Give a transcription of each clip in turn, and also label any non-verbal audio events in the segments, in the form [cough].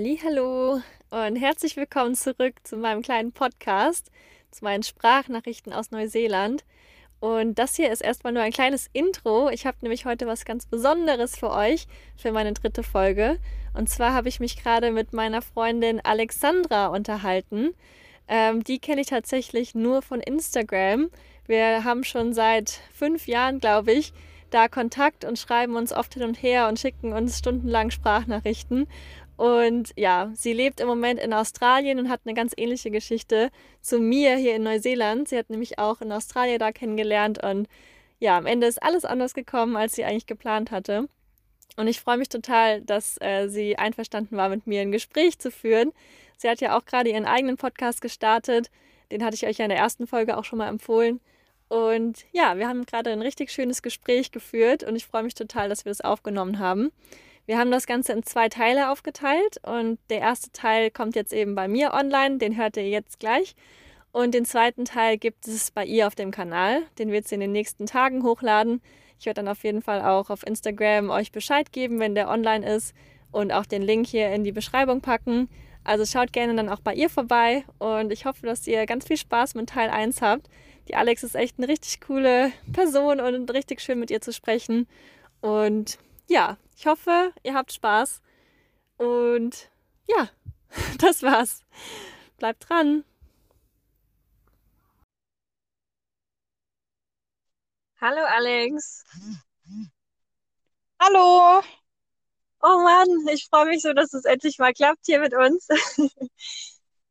Hallo und herzlich willkommen zurück zu meinem kleinen Podcast, zu meinen Sprachnachrichten aus Neuseeland. Und das hier ist erstmal nur ein kleines Intro. Ich habe nämlich heute was ganz Besonderes für euch, für meine dritte Folge. Und zwar habe ich mich gerade mit meiner Freundin Alexandra unterhalten. Ähm, die kenne ich tatsächlich nur von Instagram. Wir haben schon seit fünf Jahren, glaube ich, da Kontakt und schreiben uns oft hin und her und schicken uns stundenlang Sprachnachrichten. Und ja, sie lebt im Moment in Australien und hat eine ganz ähnliche Geschichte zu mir hier in Neuseeland. Sie hat nämlich auch in Australien da kennengelernt und ja, am Ende ist alles anders gekommen, als sie eigentlich geplant hatte. Und ich freue mich total, dass äh, sie einverstanden war, mit mir ein Gespräch zu führen. Sie hat ja auch gerade ihren eigenen Podcast gestartet. Den hatte ich euch ja in der ersten Folge auch schon mal empfohlen. Und ja, wir haben gerade ein richtig schönes Gespräch geführt und ich freue mich total, dass wir das aufgenommen haben. Wir haben das Ganze in zwei Teile aufgeteilt und der erste Teil kommt jetzt eben bei mir online, den hört ihr jetzt gleich. Und den zweiten Teil gibt es bei ihr auf dem Kanal, den wird sie in den nächsten Tagen hochladen. Ich werde dann auf jeden Fall auch auf Instagram euch Bescheid geben, wenn der online ist und auch den Link hier in die Beschreibung packen. Also schaut gerne dann auch bei ihr vorbei und ich hoffe, dass ihr ganz viel Spaß mit Teil 1 habt. Die Alex ist echt eine richtig coole Person und richtig schön mit ihr zu sprechen. Und ja, ich hoffe, ihr habt Spaß. Und ja, [laughs] das war's. Bleibt dran. Hallo Alex. Hallo. Oh Mann, ich freue mich so, dass es endlich mal klappt hier mit uns. [laughs]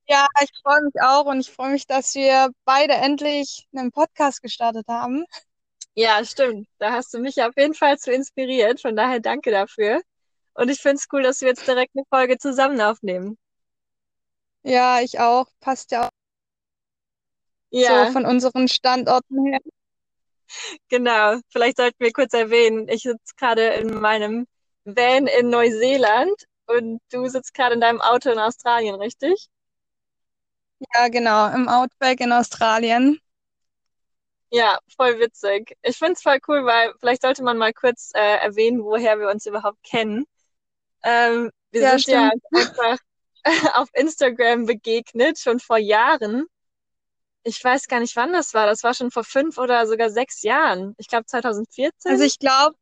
Ja, ich freue mich auch und ich freue mich, dass wir beide endlich einen Podcast gestartet haben. Ja, stimmt. Da hast du mich auf jeden Fall zu inspiriert. Von daher danke dafür. Und ich finde es cool, dass wir jetzt direkt eine Folge zusammen aufnehmen. Ja, ich auch. Passt ja auch so Ja, von unseren Standorten her. genau. Vielleicht sollten wir kurz erwähnen, ich sitze gerade in meinem Van in Neuseeland und du sitzt gerade in deinem Auto in Australien, richtig? Ja, genau, im Outback in Australien. Ja, voll witzig. Ich finde es voll cool, weil vielleicht sollte man mal kurz äh, erwähnen, woher wir uns überhaupt kennen. Ähm, wir Ja, sind ja stimmt. [laughs] einfach auf Instagram begegnet, schon vor Jahren. Ich weiß gar nicht, wann das war. Das war schon vor fünf oder sogar sechs Jahren. Ich glaube Also 2014. ich glaube,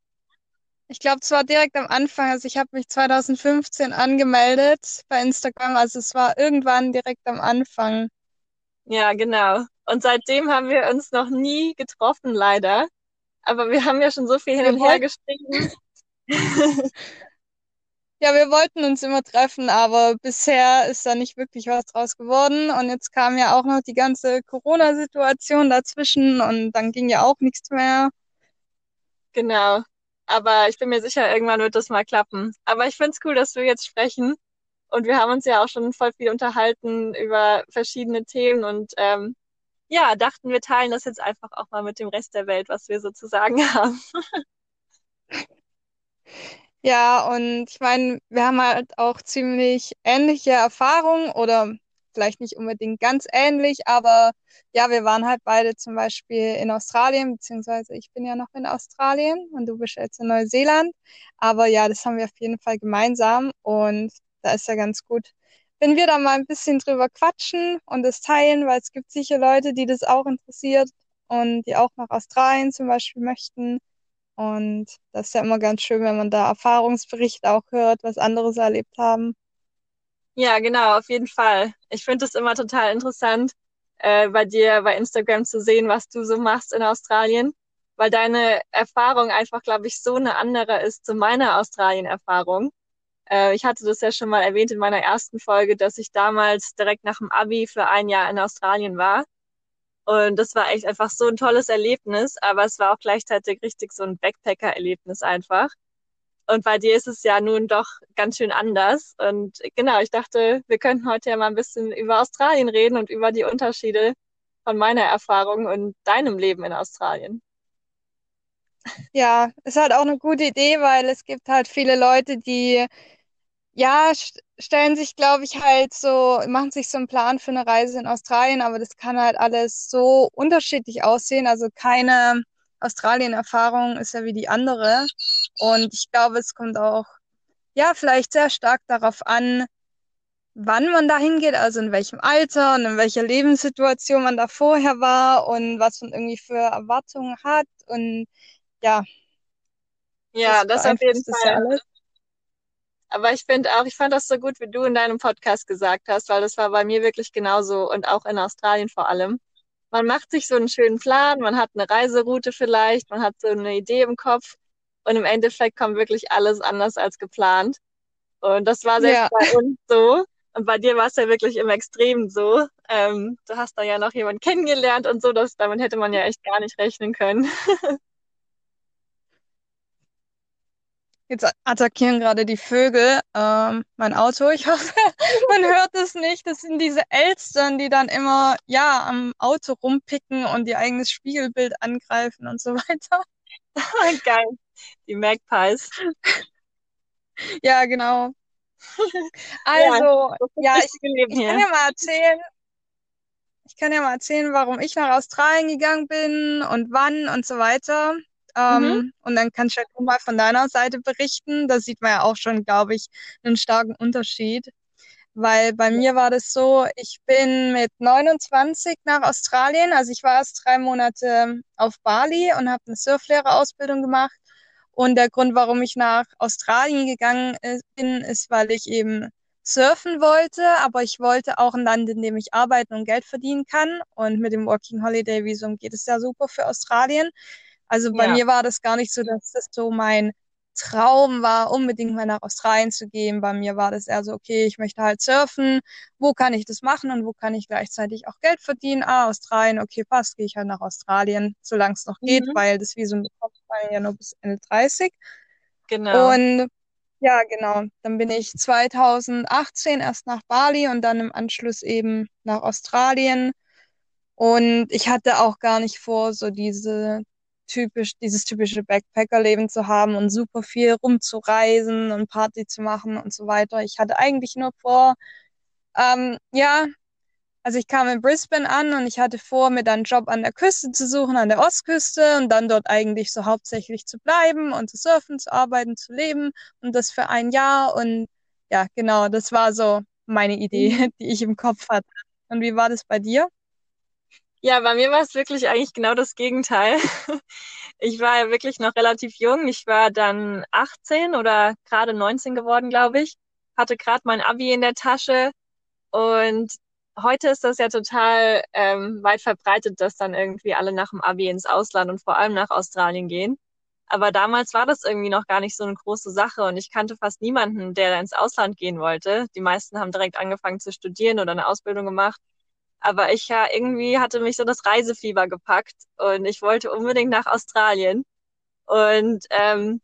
ich glaube, es war direkt am Anfang. Also ich habe mich 2015 angemeldet bei Instagram. Also es war irgendwann direkt am Anfang. Ja, genau. Und seitdem haben wir uns noch nie getroffen, leider. Aber wir haben ja schon so viel hin Wir und her geschrieben. [laughs] ja, wir wollten uns immer treffen, aber bisher ist da nicht wirklich was draus geworden. Und jetzt kam ja auch noch die ganze Corona-Situation dazwischen und dann ging ja auch nichts mehr. Genau. Aber ich bin mir sicher, irgendwann wird das mal klappen. Aber ich finde es cool, dass wir jetzt sprechen. Und wir haben uns ja auch schon voll viel unterhalten über verschiedene Themen und ähm, ja, dachten, wir teilen das jetzt einfach auch mal mit dem Rest der Welt, was wir so zu sagen [laughs] haben. Ja, und ich meine, wir haben halt auch ziemlich ähnliche Erfahrungen oder vielleicht nicht unbedingt ganz ähnlich, aber ja, wir waren halt beide zum Beispiel in Australien, beziehungsweise ich bin ja noch in Australien und du bist jetzt in Neuseeland. Aber ja, das haben wir auf jeden Fall gemeinsam und da ist ja ganz gut, wenn wir da mal ein bisschen drüber quatschen und das teilen, weil es gibt sicher Leute, die das auch interessiert und die auch nach Australien zum Beispiel möchten. Und das ist ja immer ganz schön, wenn man da Erfahrungsberichte auch hört, was andere so erlebt haben. Ja, genau, auf jeden Fall. Ich finde es immer total interessant, äh, bei dir bei Instagram zu sehen, was du so machst in Australien, weil deine Erfahrung einfach, glaube ich, so eine andere ist zu meiner Australien-Erfahrung. Äh, ich hatte das ja schon mal erwähnt in meiner ersten Folge, dass ich damals direkt nach dem Abi für ein Jahr in Australien war. Und das war echt einfach so ein tolles Erlebnis, aber es war auch gleichzeitig richtig so ein Backpacker-Erlebnis einfach. Und bei dir ist es ja nun doch ganz schön anders. Und genau, ich dachte, wir könnten heute ja mal ein bisschen über Australien reden und über die Unterschiede von meiner Erfahrung und deinem Leben in Australien. Ja, ist halt auch eine gute Idee, weil es gibt halt viele Leute, die, ja, st stellen sich, glaube ich, halt so, machen sich so einen Plan für eine Reise in Australien, aber das kann halt alles so unterschiedlich aussehen. Also keine Australien-Erfahrung ist ja wie die andere. Und ich glaube, es kommt auch, ja, vielleicht sehr stark darauf an, wann man da hingeht, also in welchem Alter und in welcher Lebenssituation man da vorher war und was man irgendwie für Erwartungen hat und ja. Ja, das, das auf jeden Fall. Ja alles. Aber ich finde auch, ich fand das so gut, wie du in deinem Podcast gesagt hast, weil das war bei mir wirklich genauso und auch in Australien vor allem. Man macht sich so einen schönen Plan, man hat eine Reiseroute vielleicht, man hat so eine Idee im Kopf und im Endeffekt kommt wirklich alles anders als geplant. Und das war selbst ja. bei uns so. Und bei dir war es ja wirklich im Extrem so. Ähm, du hast da ja noch jemanden kennengelernt und so, dass damit hätte man ja echt gar nicht rechnen können. [laughs] Jetzt attackieren gerade die Vögel ähm, mein Auto. Ich hoffe, [laughs] man hört es nicht. Das sind diese Elstern, die dann immer ja am Auto rumpicken und ihr eigenes Spiegelbild angreifen und so weiter. [laughs] Geil. Die Magpies. Ja, genau. Also, ja, ja ich, ich kann ja mal erzählen, ich kann ja mal erzählen, warum ich nach Australien gegangen bin und wann und so weiter. Ähm, mhm. Und dann kannst du mal von deiner Seite berichten. Da sieht man ja auch schon, glaube ich, einen starken Unterschied. Weil bei mir war das so, ich bin mit 29 nach Australien, also ich war erst drei Monate auf Bali und habe eine Surflehrerausbildung gemacht. Und der Grund, warum ich nach Australien gegangen äh, bin, ist, weil ich eben surfen wollte, aber ich wollte auch ein Land, in dem ich arbeiten und Geld verdienen kann. Und mit dem Working Holiday Visum geht es ja super für Australien. Also bei ja. mir war das gar nicht so, dass das so mein Traum war, unbedingt mal nach Australien zu gehen. Bei mir war das eher so, okay, ich möchte halt surfen. Wo kann ich das machen und wo kann ich gleichzeitig auch Geld verdienen? Ah, Australien, okay, passt, gehe ich halt nach Australien, solange es noch mhm. geht, weil das Visum bekommt man ja nur bis Ende 30. Genau. Und ja, genau. Dann bin ich 2018 erst nach Bali und dann im Anschluss eben nach Australien. Und ich hatte auch gar nicht vor, so diese typisch, dieses typische Backpacker-Leben zu haben und super viel rumzureisen und Party zu machen und so weiter. Ich hatte eigentlich nur vor, ähm, ja, also ich kam in Brisbane an und ich hatte vor, mir dann einen Job an der Küste zu suchen, an der Ostküste und dann dort eigentlich so hauptsächlich zu bleiben und zu surfen, zu arbeiten, zu leben und das für ein Jahr und ja, genau, das war so meine Idee, mhm. [laughs] die ich im Kopf hatte. Und wie war das bei dir? Ja, bei mir war es wirklich eigentlich genau das Gegenteil. [laughs] Ich war ja wirklich noch relativ jung. Ich war dann 18 oder gerade 19 geworden, glaube ich. Hatte gerade mein Abi in der Tasche. Und heute ist das ja total ähm, weit verbreitet, dass dann irgendwie alle nach dem Abi ins Ausland und vor allem nach Australien gehen. Aber damals war das irgendwie noch gar nicht so eine große Sache und ich kannte fast niemanden, der ins Ausland gehen wollte. Die meisten haben direkt angefangen zu studieren oder eine Ausbildung gemacht. Aber ich ja irgendwie hatte mich so das Reisefieber gepackt und ich wollte unbedingt nach Australien. Und ähm,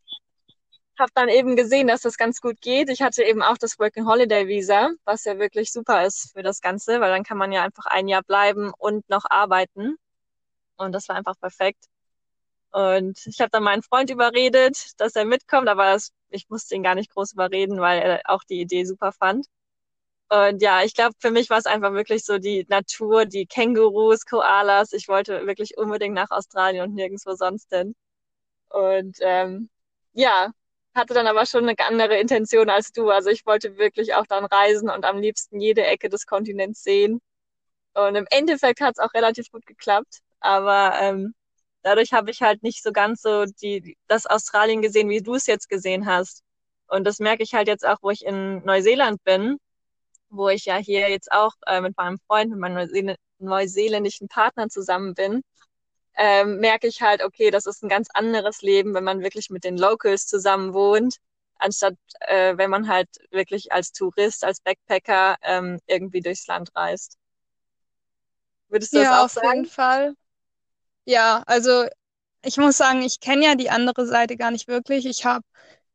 habe dann eben gesehen, dass das ganz gut geht. Ich hatte eben auch das Working Holiday Visa, was ja wirklich super ist für das Ganze, weil dann kann man ja einfach ein Jahr bleiben und noch arbeiten. Und das war einfach perfekt. Und ich habe dann meinen Freund überredet, dass er mitkommt, aber das, ich musste ihn gar nicht groß überreden, weil er auch die Idee super fand. Und ja, ich glaube, für mich war es einfach wirklich so die Natur, die Kängurus, Koalas. Ich wollte wirklich unbedingt nach Australien und nirgendwo sonst hin. Und ähm, ja, hatte dann aber schon eine andere Intention als du. Also ich wollte wirklich auch dann reisen und am liebsten jede Ecke des Kontinents sehen. Und im Endeffekt hat es auch relativ gut geklappt. Aber ähm, dadurch habe ich halt nicht so ganz so die, das Australien gesehen, wie du es jetzt gesehen hast. Und das merke ich halt jetzt auch, wo ich in Neuseeland bin wo ich ja hier jetzt auch äh, mit meinem Freund, mit meinem Neuseel neuseeländischen Partner zusammen bin, ähm, merke ich halt, okay, das ist ein ganz anderes Leben, wenn man wirklich mit den Locals zusammen wohnt, anstatt äh, wenn man halt wirklich als Tourist, als Backpacker ähm, irgendwie durchs Land reist. Würdest du ja, das auch auf sagen? auf jeden Fall. Ja, also ich muss sagen, ich kenne ja die andere Seite gar nicht wirklich. Ich habe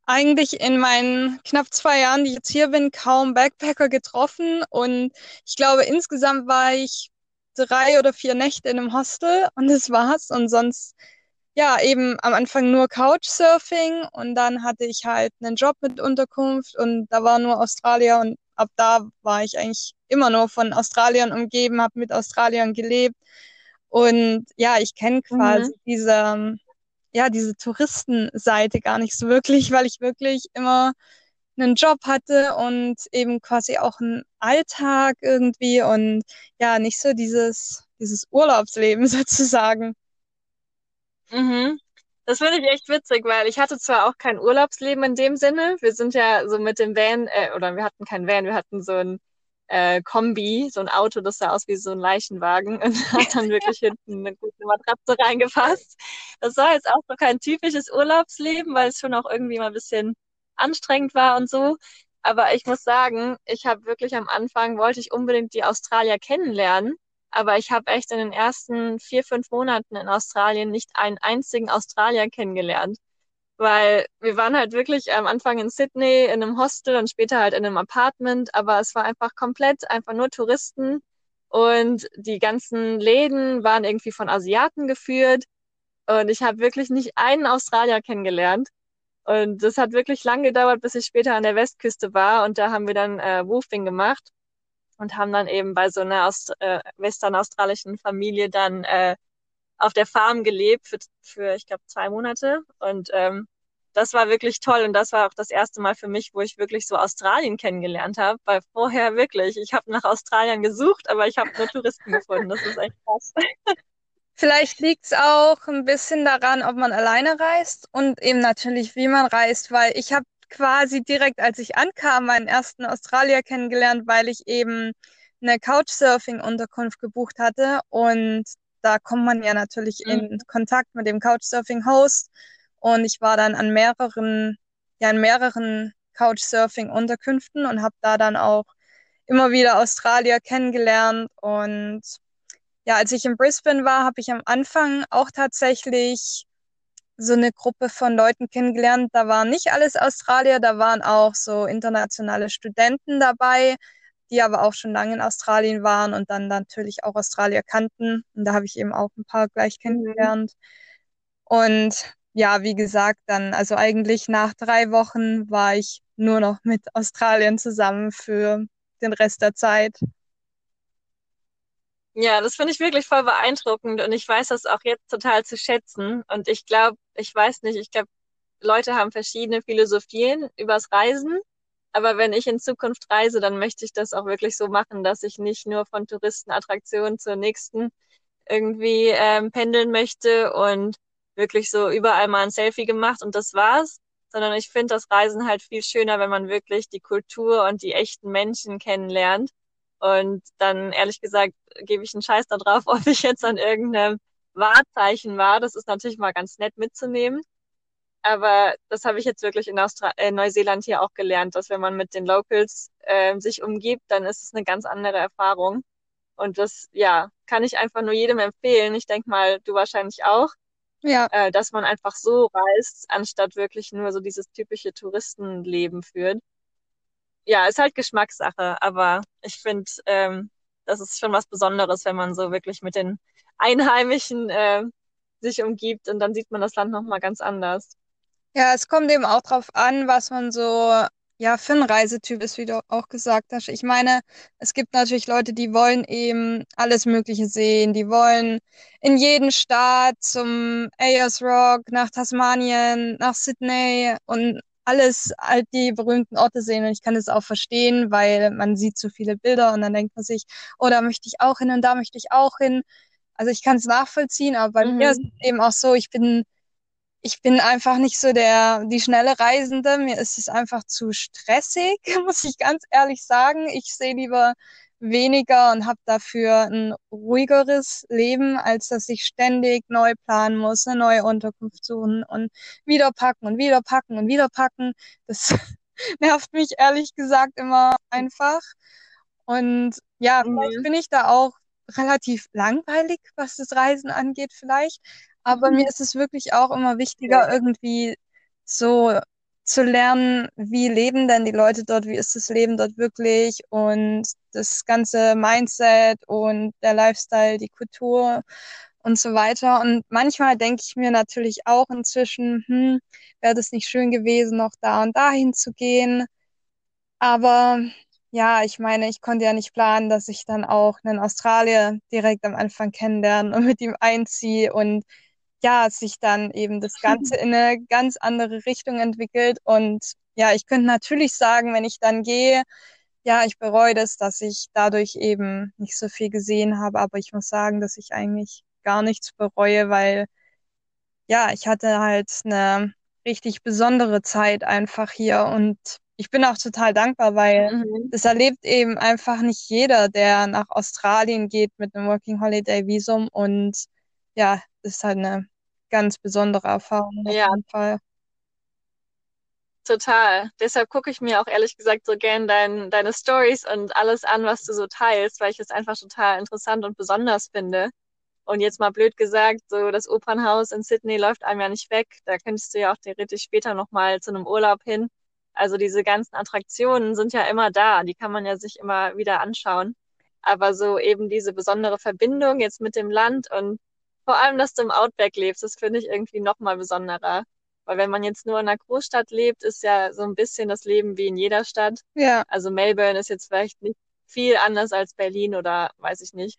eigentlich in meinen knapp zwei Jahren, die ich jetzt hier bin, kaum Backpacker getroffen. Und ich glaube, insgesamt war ich drei oder vier Nächte in einem Hostel und das war's. Und sonst, ja, eben am Anfang nur Couchsurfing und dann hatte ich halt einen Job mit Unterkunft und da war nur Australier und ab da war ich eigentlich immer nur von Australiern umgeben, habe mit Australiern gelebt. Und ja, ich kenne quasi mhm. diese ja, diese Touristenseite gar nicht so wirklich, [laughs] weil ich wirklich immer einen Job hatte und eben quasi auch einen Alltag irgendwie und ja, nicht so dieses, dieses Urlaubsleben [laughs] sozusagen. Mhm. Das finde ich echt witzig, weil ich hatte zwar auch kein Urlaubsleben in dem Sinne. Wir sind ja so mit dem Van, äh, oder wir hatten kein Van, wir hatten so ein äh, Kombi, so ein Auto, das sah aus wie so ein Leichenwagen [laughs] und hat dann wirklich hinten eine gute Matratze reingefasst. Das war jetzt auch so kein typisches Urlaubsleben, weil es schon auch irgendwie mal ein bisschen anstrengend war und so. Aber ich muss sagen, ich habe wirklich am Anfang, wollte ich unbedingt die Australier kennenlernen. Aber ich habe echt in den ersten vier, fünf Monaten in Australien nicht einen einzigen Australier kennengelernt. Weil wir waren halt wirklich am Anfang in Sydney in einem Hostel und später halt in einem Apartment, aber es war einfach komplett einfach nur Touristen und die ganzen Läden waren irgendwie von Asiaten geführt und ich habe wirklich nicht einen Australier kennengelernt. Und das hat wirklich lang gedauert, bis ich später an der Westküste war. Und da haben wir dann äh, Woofing gemacht und haben dann eben bei so einer Aust äh, western-australischen Familie dann äh, auf der Farm gelebt für, für ich glaube, zwei Monate. Und ähm, das war wirklich toll. Und das war auch das erste Mal für mich, wo ich wirklich so Australien kennengelernt habe. Weil vorher wirklich, ich habe nach Australien gesucht, aber ich habe nur Touristen gefunden. Das ist echt krass. [laughs] Vielleicht liegt es auch ein bisschen daran, ob man alleine reist und eben natürlich, wie man reist, weil ich habe quasi direkt, als ich ankam, meinen ersten Australier kennengelernt, weil ich eben eine Couchsurfing-Unterkunft gebucht hatte und da kommt man ja natürlich mhm. in Kontakt mit dem Couchsurfing-Host und ich war dann an mehreren, ja, in mehreren Couchsurfing-Unterkünften und habe da dann auch immer wieder Australier kennengelernt und ja, als ich in Brisbane war, habe ich am Anfang auch tatsächlich so eine Gruppe von Leuten kennengelernt. Da waren nicht alles Australier, da waren auch so internationale Studenten dabei, die aber auch schon lange in Australien waren und dann natürlich auch Australier kannten. Und da habe ich eben auch ein paar gleich mhm. kennengelernt. Mhm. Und ja, wie gesagt, dann, also eigentlich nach drei Wochen war ich nur noch mit Australien zusammen für den Rest der Zeit. Ja, das finde ich wirklich voll beeindruckend und ich weiß das auch jetzt total zu schätzen. Und ich glaube, ich weiß nicht, ich glaube, Leute haben verschiedene Philosophien übers Reisen. Aber wenn ich in Zukunft reise, dann möchte ich das auch wirklich so machen, dass ich nicht nur von Touristenattraktion zur nächsten irgendwie ähm, pendeln möchte und wirklich so überall mal ein Selfie gemacht und das war's, sondern ich finde das Reisen halt viel schöner, wenn man wirklich die Kultur und die echten Menschen kennenlernt und dann, ehrlich gesagt, gebe ich einen Scheiß darauf, [laughs] ob ich jetzt an irgendeinem Wahrzeichen war. Das ist natürlich mal ganz nett mitzunehmen. Aber das habe ich jetzt wirklich in, Austra in Neuseeland hier auch gelernt, dass wenn man mit den Locals äh, sich umgibt, dann ist es eine ganz andere Erfahrung. Und das, ja, kann ich einfach nur jedem empfehlen. Ich denke mal, du wahrscheinlich auch. Ja. Äh, dass man einfach so reist, anstatt wirklich nur so dieses typische Touristenleben führt ja, ist halt Geschmackssache, aber ich finde, ähm, das ist schon was Besonderes, wenn man so wirklich mit den Einheimischen äh, sich umgibt und dann sieht man das Land nochmal ganz anders. Ja, es kommt eben auch drauf an, was man so, ja, für ein Reisetyp ist, wie du auch gesagt hast. Ich meine, es gibt natürlich Leute, die wollen eben alles Mögliche sehen. Die wollen in jeden Staat zum Ayers Rock, nach Tasmanien, nach Sydney und alles halt die berühmten Orte sehen und ich kann es auch verstehen, weil man sieht so viele Bilder und dann denkt man sich, oh, da möchte ich auch hin und da möchte ich auch hin. Also ich kann es nachvollziehen, aber bei mhm. mir ist es eben auch so, ich bin ich bin einfach nicht so der die schnelle Reisende, mir ist es einfach zu stressig, [laughs] muss ich ganz ehrlich sagen. Ich sehe lieber weniger und habe dafür ein ruhigeres Leben, als dass ich ständig neu planen muss, eine neue Unterkunft suchen und wieder packen und wieder packen und wieder packen. Das [laughs] nervt mich ehrlich gesagt immer einfach. Und ja, mhm. vielleicht bin ich da auch relativ langweilig, was das Reisen angeht, vielleicht. Aber mhm. mir ist es wirklich auch immer wichtiger, irgendwie so zu lernen, wie leben denn die Leute dort, wie ist das Leben dort wirklich und das ganze Mindset und der Lifestyle, die Kultur und so weiter. Und manchmal denke ich mir natürlich auch inzwischen, hm, wäre das nicht schön gewesen, noch da und dahin zu gehen. Aber ja, ich meine, ich konnte ja nicht planen, dass ich dann auch einen Australier direkt am Anfang kennenlerne und mit ihm einziehe und ja, sich dann eben das Ganze [laughs] in eine ganz andere Richtung entwickelt. Und ja, ich könnte natürlich sagen, wenn ich dann gehe, ja, ich bereue das, dass ich dadurch eben nicht so viel gesehen habe, aber ich muss sagen, dass ich eigentlich gar nichts bereue, weil ja, ich hatte halt eine richtig besondere Zeit einfach hier und ich bin auch total dankbar, weil mhm. das erlebt eben einfach nicht jeder, der nach Australien geht mit einem Working Holiday Visum und ja, das ist halt eine ganz besondere Erfahrung auf ja. jeden Fall. Total. Deshalb gucke ich mir auch ehrlich gesagt so gern dein, deine Stories und alles an, was du so teilst, weil ich es einfach total interessant und besonders finde. Und jetzt mal blöd gesagt, so das Opernhaus in Sydney läuft einem ja nicht weg. Da könntest du ja auch theoretisch später nochmal zu einem Urlaub hin. Also diese ganzen Attraktionen sind ja immer da. Die kann man ja sich immer wieder anschauen. Aber so eben diese besondere Verbindung jetzt mit dem Land und vor allem, dass du im Outback lebst, das finde ich irgendwie nochmal besonderer. Weil wenn man jetzt nur in einer Großstadt lebt, ist ja so ein bisschen das Leben wie in jeder Stadt. Ja. Also Melbourne ist jetzt vielleicht nicht viel anders als Berlin oder weiß ich nicht.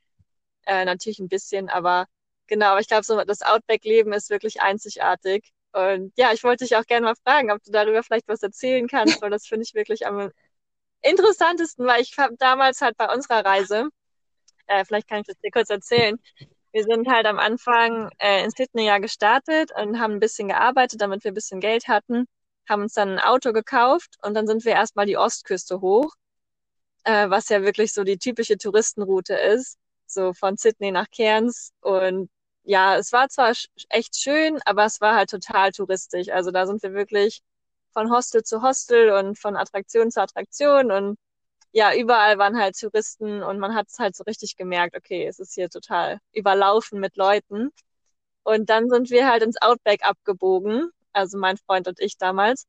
Äh, natürlich ein bisschen, aber genau, ich glaube, so das Outback-Leben ist wirklich einzigartig. Und ja, ich wollte dich auch gerne mal fragen, ob du darüber vielleicht was erzählen kannst, [laughs] weil das finde ich wirklich am interessantesten, weil ich habe damals halt bei unserer Reise, äh, vielleicht kann ich das dir kurz erzählen, wir sind halt am Anfang äh, in Sydney ja gestartet und haben ein bisschen gearbeitet, damit wir ein bisschen Geld hatten, haben uns dann ein Auto gekauft und dann sind wir erstmal die Ostküste hoch, äh, was ja wirklich so die typische Touristenroute ist, so von Sydney nach Cairns und ja, es war zwar echt schön, aber es war halt total touristisch. Also da sind wir wirklich von Hostel zu Hostel und von Attraktion zu Attraktion und ja, überall waren halt Touristen und man hat es halt so richtig gemerkt, okay, es ist hier total überlaufen mit Leuten. Und dann sind wir halt ins Outback abgebogen, also mein Freund und ich damals.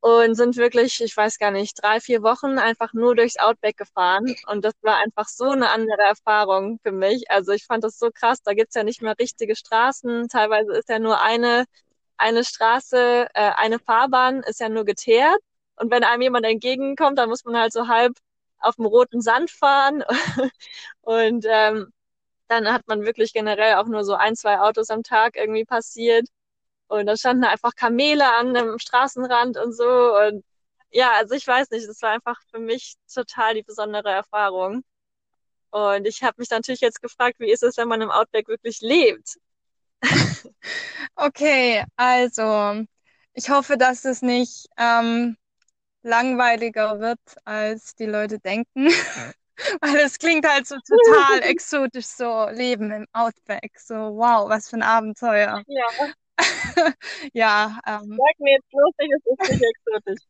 Und sind wirklich, ich weiß gar nicht, drei, vier Wochen einfach nur durchs Outback gefahren. Und das war einfach so eine andere Erfahrung für mich. Also ich fand das so krass. Da gibt's ja nicht mehr richtige Straßen. Teilweise ist ja nur eine, eine Straße, äh, eine Fahrbahn ist ja nur geteert. Und wenn einem jemand entgegenkommt, dann muss man halt so halb auf dem roten Sand fahren. [laughs] und ähm, dann hat man wirklich generell auch nur so ein, zwei Autos am Tag irgendwie passiert. Und da standen einfach Kamele an dem Straßenrand und so. Und ja, also ich weiß nicht, das war einfach für mich total die besondere Erfahrung. Und ich habe mich natürlich jetzt gefragt, wie ist es, wenn man im Outback wirklich lebt? [laughs] okay, also ich hoffe, dass es nicht ähm, langweiliger wird, als die Leute denken. [laughs] Weil es klingt halt so total [laughs] exotisch, so Leben im Outback. So, wow, was für ein Abenteuer. Ja. [laughs] ja. Ähm. Sag mir jetzt bloß nicht, es ist nicht exotisch.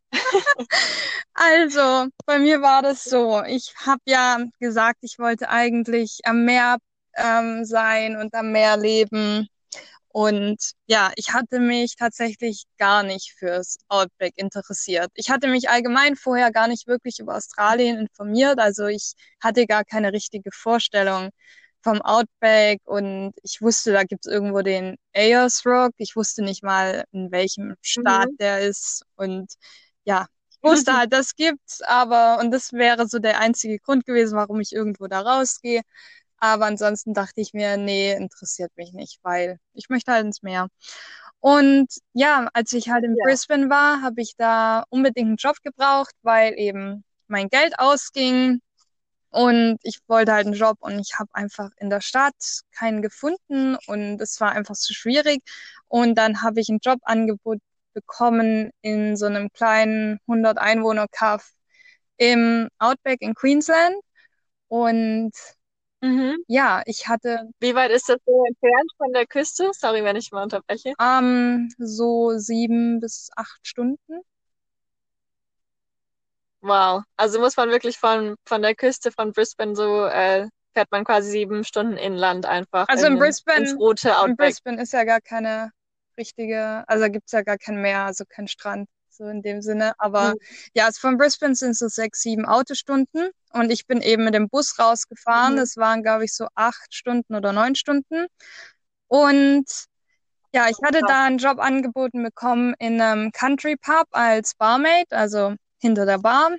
also, bei mir war das so. Ich habe ja gesagt, ich wollte eigentlich am Meer ähm, sein und am Meer leben. Und ja, ich hatte mich tatsächlich gar nicht fürs Outback interessiert. Ich hatte mich allgemein vorher gar nicht wirklich über Australien informiert. Also ich hatte gar keine richtige Vorstellung vom Outback und ich wusste, da gibt's irgendwo den Ayers Rock. Ich wusste nicht mal, in welchem Staat mhm. der ist. Und ja, ich wusste halt, das gibt's, aber, und das wäre so der einzige Grund gewesen, warum ich irgendwo da rausgehe. Aber ansonsten dachte ich mir, nee, interessiert mich nicht, weil ich möchte halt ins Meer. Und ja, als ich halt in ja. Brisbane war, habe ich da unbedingt einen Job gebraucht, weil eben mein Geld ausging und ich wollte halt einen Job und ich habe einfach in der Stadt keinen gefunden und es war einfach zu schwierig. Und dann habe ich ein Jobangebot bekommen in so einem kleinen 100 Einwohner Kaff im Outback in Queensland und Mhm. Ja, ich hatte. Wie weit ist das so entfernt von der Küste? Sorry, wenn ich mal unterbreche. Ähm, so sieben bis acht Stunden. Wow. Also muss man wirklich von, von der Küste von Brisbane so, äh, fährt man quasi sieben Stunden inland einfach. Also in, in Brisbane, ins rote Outback. in Brisbane ist ja gar keine richtige, also gibt's ja gar kein Meer, also kein Strand so in dem Sinne. Aber mhm. ja, also von Brisbane sind es so sechs, sieben Autostunden und ich bin eben mit dem Bus rausgefahren. Mhm. Das waren, glaube ich, so acht Stunden oder neun Stunden. Und ja, ich hatte da einen Job angeboten bekommen in einem Country Pub als Barmaid, also hinter der Bar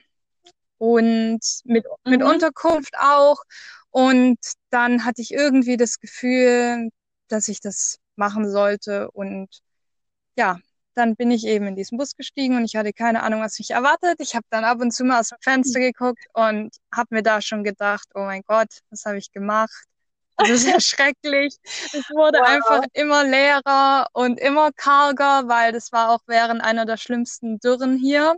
und mit, mhm. mit Unterkunft auch. Und dann hatte ich irgendwie das Gefühl, dass ich das machen sollte und ja, dann bin ich eben in diesen Bus gestiegen und ich hatte keine Ahnung, was mich erwartet. Ich habe dann ab und zu mal aus dem Fenster geguckt und habe mir da schon gedacht, oh mein Gott, was habe ich gemacht? Das ist ja [laughs] schrecklich. Es wurde wow. einfach immer leerer und immer karger, weil das war auch während einer der schlimmsten Dürren hier.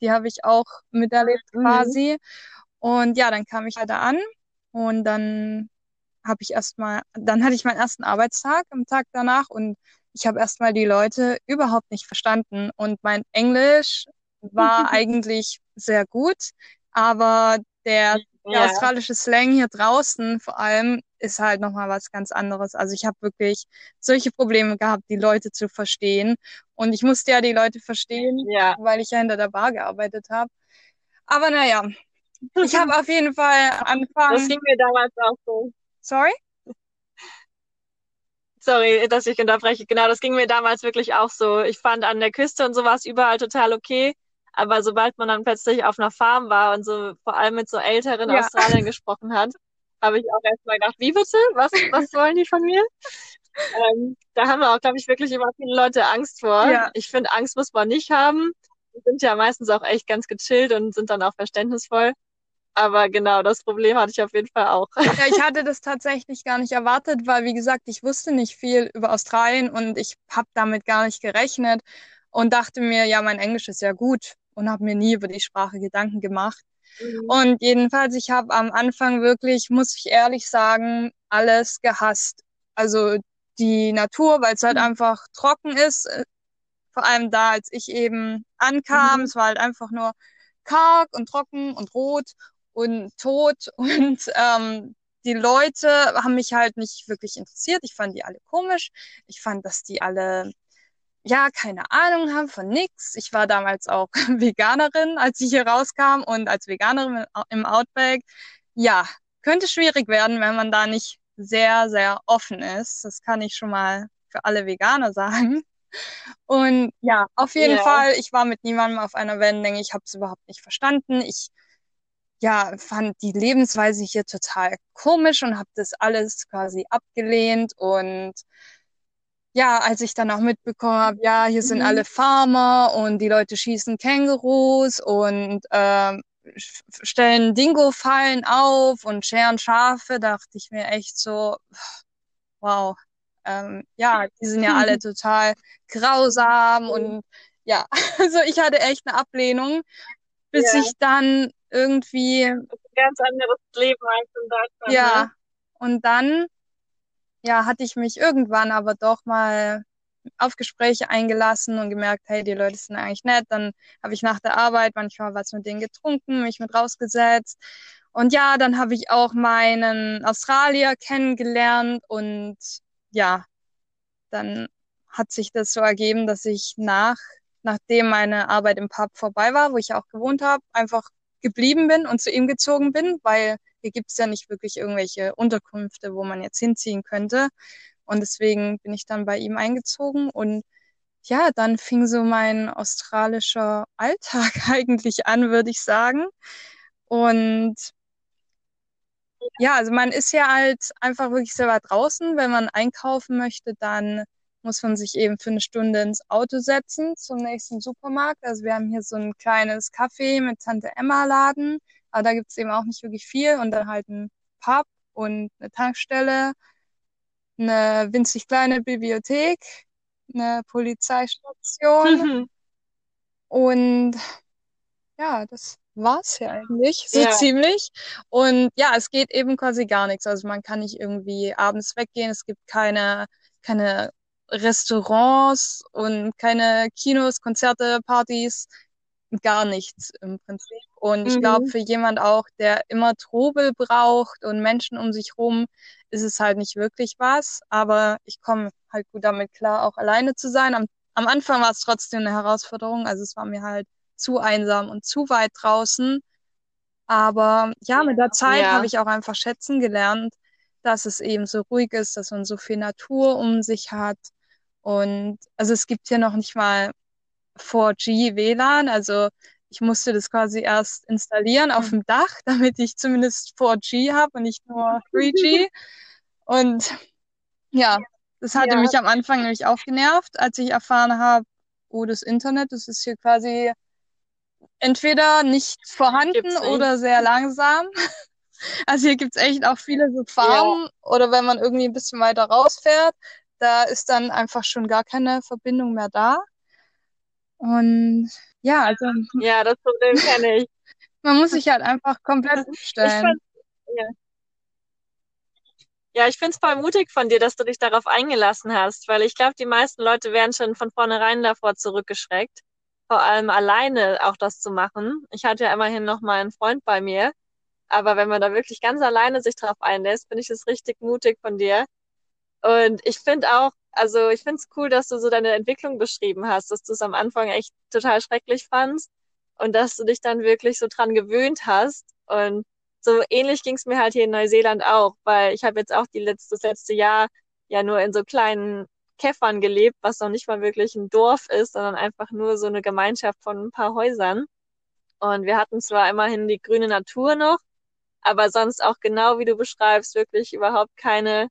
Die habe ich auch miterlebt mhm. quasi. Und ja, dann kam ich halt da an und dann habe ich erstmal, dann hatte ich meinen ersten Arbeitstag am Tag danach und ich habe erstmal die Leute überhaupt nicht verstanden und mein Englisch war [laughs] eigentlich sehr gut, aber der, der ja. australische Slang hier draußen vor allem ist halt nochmal was ganz anderes. Also ich habe wirklich solche Probleme gehabt, die Leute zu verstehen. Und ich musste ja die Leute verstehen, ja. weil ich ja hinter der Bar gearbeitet habe. Aber naja, ich [laughs] habe auf jeden Fall angefangen. Das ging mir damals auch so. Sorry? Sorry, dass ich unterbreche. Genau, das ging mir damals wirklich auch so. Ich fand an der Küste und sowas überall total okay. Aber sobald man dann plötzlich auf einer Farm war und so vor allem mit so älteren ja. Australiern gesprochen hat, habe ich auch erstmal gedacht, wie bitte? Was, was wollen die von mir? ähm, da haben wir auch, glaube ich, wirklich immer viele Leute Angst vor. Ja. Ich finde, Angst muss man nicht haben. Die sind ja meistens auch echt ganz gechillt und sind dann auch verständnisvoll. Aber genau, das Problem hatte ich auf jeden Fall auch. Ja, [laughs] ich hatte das tatsächlich gar nicht erwartet, weil, wie gesagt, ich wusste nicht viel über Australien und ich habe damit gar nicht gerechnet und dachte mir, ja, mein Englisch ist ja gut und habe mir nie über die Sprache Gedanken gemacht. Mhm. Und jedenfalls, ich habe am Anfang wirklich, muss ich ehrlich sagen, alles gehasst. Also die Natur, weil es halt mhm. einfach trocken ist. Äh, vor allem da, als ich eben ankam, mhm. es war halt einfach nur karg und trocken und rot und tot [laughs] und ähm, die Leute haben mich halt nicht wirklich interessiert. Ich fand die alle komisch. Ich fand, dass die alle ja, keine Ahnung haben von nix. Ich war damals auch [laughs] Veganerin, als ich hier rauskam und als Veganerin im Outback. Ja, könnte schwierig werden, wenn man da nicht sehr, sehr offen ist. Das kann ich schon mal für alle Veganer sagen. Und ja, auf jeden yeah. Fall, ich war mit niemandem auf einer Wellenlänge. Ich habe es überhaupt nicht verstanden. Ich ja, fand die Lebensweise hier total komisch und habe das alles quasi abgelehnt. Und ja, als ich dann auch mitbekommen habe, ja, hier sind mhm. alle Farmer und die Leute schießen Kängurus und äh, stellen Dingo-Fallen auf und scheren Schafe, dachte ich mir echt so, wow, ähm, ja, die sind ja alle [laughs] total grausam und ja, [laughs] also ich hatte echt eine Ablehnung, bis ja. ich dann irgendwie. ein ganz anderes Leben als in Deutschland. Ja. Ne? Und dann, ja, hatte ich mich irgendwann aber doch mal auf Gespräche eingelassen und gemerkt, hey, die Leute sind eigentlich nett. Dann habe ich nach der Arbeit manchmal was mit denen getrunken, mich mit rausgesetzt. Und ja, dann habe ich auch meinen Australier kennengelernt und ja, dann hat sich das so ergeben, dass ich nach, nachdem meine Arbeit im Pub vorbei war, wo ich auch gewohnt habe, einfach geblieben bin und zu ihm gezogen bin, weil hier gibt es ja nicht wirklich irgendwelche Unterkünfte, wo man jetzt hinziehen könnte. Und deswegen bin ich dann bei ihm eingezogen und ja, dann fing so mein australischer Alltag [laughs] eigentlich an, würde ich sagen. Und ja, also man ist ja halt einfach wirklich weit draußen. Wenn man einkaufen möchte, dann muss man sich eben für eine Stunde ins Auto setzen zum nächsten Supermarkt. Also wir haben hier so ein kleines Café mit Tante Emma Laden, aber da gibt's eben auch nicht wirklich viel und dann halt ein Pub und eine Tankstelle, eine winzig kleine Bibliothek, eine Polizeistation mhm. und ja, das war's ja eigentlich so ja. ziemlich. Und ja, es geht eben quasi gar nichts. Also man kann nicht irgendwie abends weggehen. Es gibt keine keine Restaurants und keine Kinos, Konzerte, Partys, gar nichts im Prinzip. Und ich mhm. glaube, für jemand auch, der immer Trubel braucht und Menschen um sich rum, ist es halt nicht wirklich was. Aber ich komme halt gut damit klar, auch alleine zu sein. Am, am Anfang war es trotzdem eine Herausforderung. Also es war mir halt zu einsam und zu weit draußen. Aber ja, mit der Zeit ja. habe ich auch einfach schätzen gelernt, dass es eben so ruhig ist, dass man so viel Natur um sich hat und also es gibt hier noch nicht mal 4G WLAN, also ich musste das quasi erst installieren auf dem Dach, [laughs] damit ich zumindest 4G habe und nicht nur 3G. [laughs] Und ja, das hatte ja. mich am Anfang nämlich auch genervt, als ich erfahren habe, oh, das Internet, das ist hier quasi entweder nicht vorhanden oder sehr langsam. [laughs] Also hier gibt's echt auch viele so Farmen ja. oder wenn man irgendwie ein bisschen weiter rausfährt, da ist dann einfach schon gar keine Verbindung mehr da. Und ja, also. Ja, das Problem kenne ich. [laughs] man muss sich halt einfach komplett umstellen. ja. Ja, ich finde es voll mutig von dir, dass du dich darauf eingelassen hast, weil ich glaube, die meisten Leute wären schon von vornherein davor zurückgeschreckt, vor allem alleine auch das zu machen. Ich hatte ja immerhin noch mal einen Freund bei mir, aber wenn man da wirklich ganz alleine sich drauf einlässt, finde ich es richtig mutig von dir. Und ich finde auch, also ich finde es cool, dass du so deine Entwicklung beschrieben hast, dass du es am Anfang echt total schrecklich fandst und dass du dich dann wirklich so dran gewöhnt hast und so ähnlich ging es mir halt hier in Neuseeland auch, weil ich habe jetzt auch die letzte, das letzte Jahr ja nur in so kleinen Käffern gelebt, was noch nicht mal wirklich ein Dorf ist, sondern einfach nur so eine Gemeinschaft von ein paar Häusern. Und wir hatten zwar immerhin die grüne Natur noch, aber sonst auch genau wie du beschreibst, wirklich überhaupt keine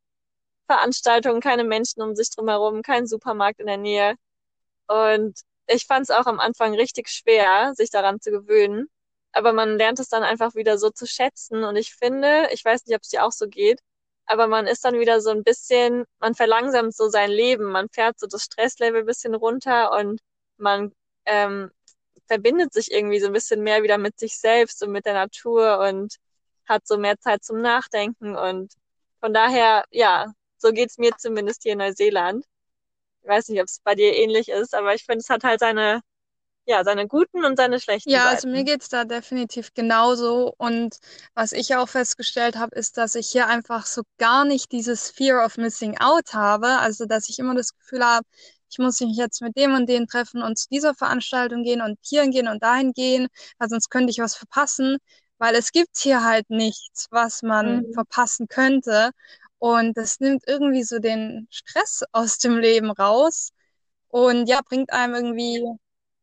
Veranstaltungen, keine Menschen um sich drumherum, kein Supermarkt in der Nähe. Und ich fand es auch am Anfang richtig schwer, sich daran zu gewöhnen aber man lernt es dann einfach wieder so zu schätzen. Und ich finde, ich weiß nicht, ob es dir auch so geht, aber man ist dann wieder so ein bisschen, man verlangsamt so sein Leben, man fährt so das Stresslevel ein bisschen runter und man ähm, verbindet sich irgendwie so ein bisschen mehr wieder mit sich selbst und mit der Natur und hat so mehr Zeit zum Nachdenken. Und von daher, ja, so geht's mir zumindest hier in Neuseeland. Ich weiß nicht, ob es bei dir ähnlich ist, aber ich finde, es hat halt seine ja, seine guten und seine schlechten Ja, Seiten. also mir geht's da definitiv genauso. Und was ich auch festgestellt habe, ist, dass ich hier einfach so gar nicht dieses Fear of Missing Out habe. Also, dass ich immer das Gefühl habe, ich muss mich jetzt mit dem und dem treffen und zu dieser Veranstaltung gehen und hier gehen und dahin gehen, weil sonst könnte ich was verpassen. Weil es gibt hier halt nichts, was man mhm. verpassen könnte. Und das nimmt irgendwie so den Stress aus dem Leben raus und ja, bringt einem irgendwie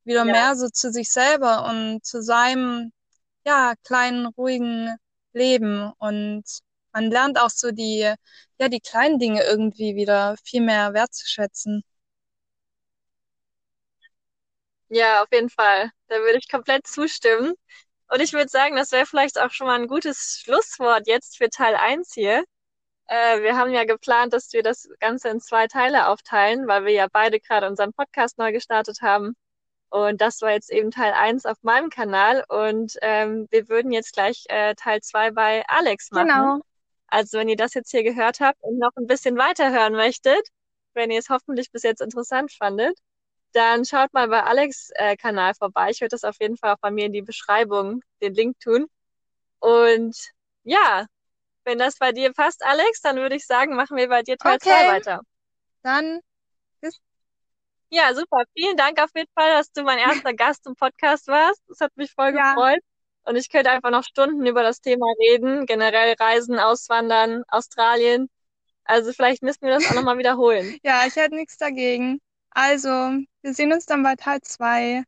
wieder ja. mehr so zu sich selber und zu seinem, ja, kleinen, ruhigen Leben. Und man lernt auch so die, ja, die kleinen Dinge irgendwie wieder viel mehr wertzuschätzen. Ja, auf jeden Fall. Da würde ich komplett zustimmen. Und ich würde sagen, das wäre vielleicht auch schon mal ein gutes Schlusswort jetzt für Teil 1 hier. Äh, wir haben ja geplant, dass wir das Ganze in zwei Teile aufteilen, weil wir ja beide gerade unseren Podcast neu gestartet haben. Und das war jetzt eben Teil 1 auf meinem Kanal. Und ähm, wir würden jetzt gleich äh, Teil 2 bei Alex machen. Genau. Also wenn ihr das jetzt hier gehört habt und noch ein bisschen weiter hören möchtet, wenn ihr es hoffentlich bis jetzt interessant fandet, dann schaut mal bei Alex äh, Kanal vorbei. Ich würde das auf jeden Fall auch bei mir in die Beschreibung den Link tun. Und ja, wenn das bei dir passt, Alex, dann würde ich sagen, machen wir bei dir Teil 2 okay. weiter. Dann ja, super. Vielen Dank auf jeden Fall, dass du mein erster Gast im Podcast warst. Das hat mich voll ja. gefreut. Und ich könnte einfach noch Stunden über das Thema reden. Generell Reisen, Auswandern, Australien. Also vielleicht müssen wir das auch nochmal wiederholen. [laughs] Ja, ich hätte nichts dagegen. Also, wir sehen uns dann bei Teil 2.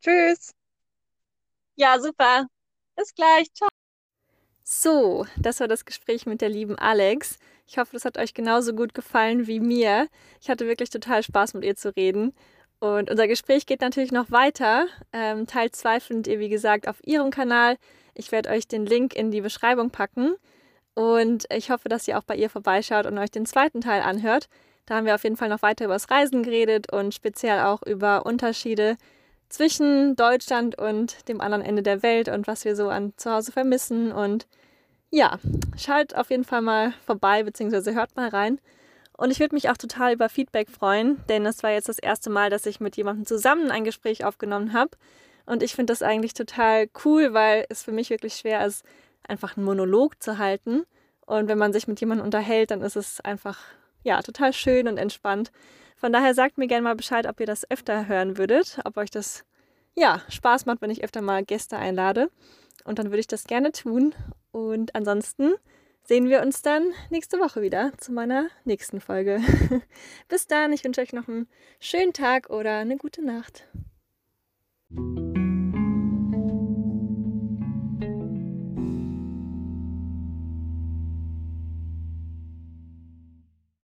Tschüss. Ja, super. Bis gleich. Ciao. So, das war das Gespräch mit der lieben Alex. Ich hoffe, das hat euch genauso gut gefallen wie mir. Ich hatte wirklich total Spaß, mit ihr zu reden. Und unser Gespräch geht natürlich noch weiter. Ähm, Teil 2 findet ihr, wie gesagt, auf ihrem Kanal. Ich werde euch den Link in die Beschreibung packen. Und ich hoffe, dass ihr auch bei ihr vorbeischaut und euch den zweiten Teil anhört. Da haben wir auf jeden Fall noch weiter über das Reisen geredet und speziell auch über Unterschiede zwischen Deutschland und dem anderen Ende der Welt und was wir so an zu Hause vermissen und ja, schaut auf jeden Fall mal vorbei, beziehungsweise hört mal rein. Und ich würde mich auch total über Feedback freuen, denn es war jetzt das erste Mal, dass ich mit jemandem zusammen ein Gespräch aufgenommen habe. Und ich finde das eigentlich total cool, weil es für mich wirklich schwer ist, einfach einen Monolog zu halten. Und wenn man sich mit jemandem unterhält, dann ist es einfach, ja, total schön und entspannt. Von daher sagt mir gerne mal Bescheid, ob ihr das öfter hören würdet, ob euch das, ja, Spaß macht, wenn ich öfter mal Gäste einlade. Und dann würde ich das gerne tun. Und ansonsten sehen wir uns dann nächste Woche wieder zu meiner nächsten Folge. [laughs] Bis dann, ich wünsche euch noch einen schönen Tag oder eine gute Nacht.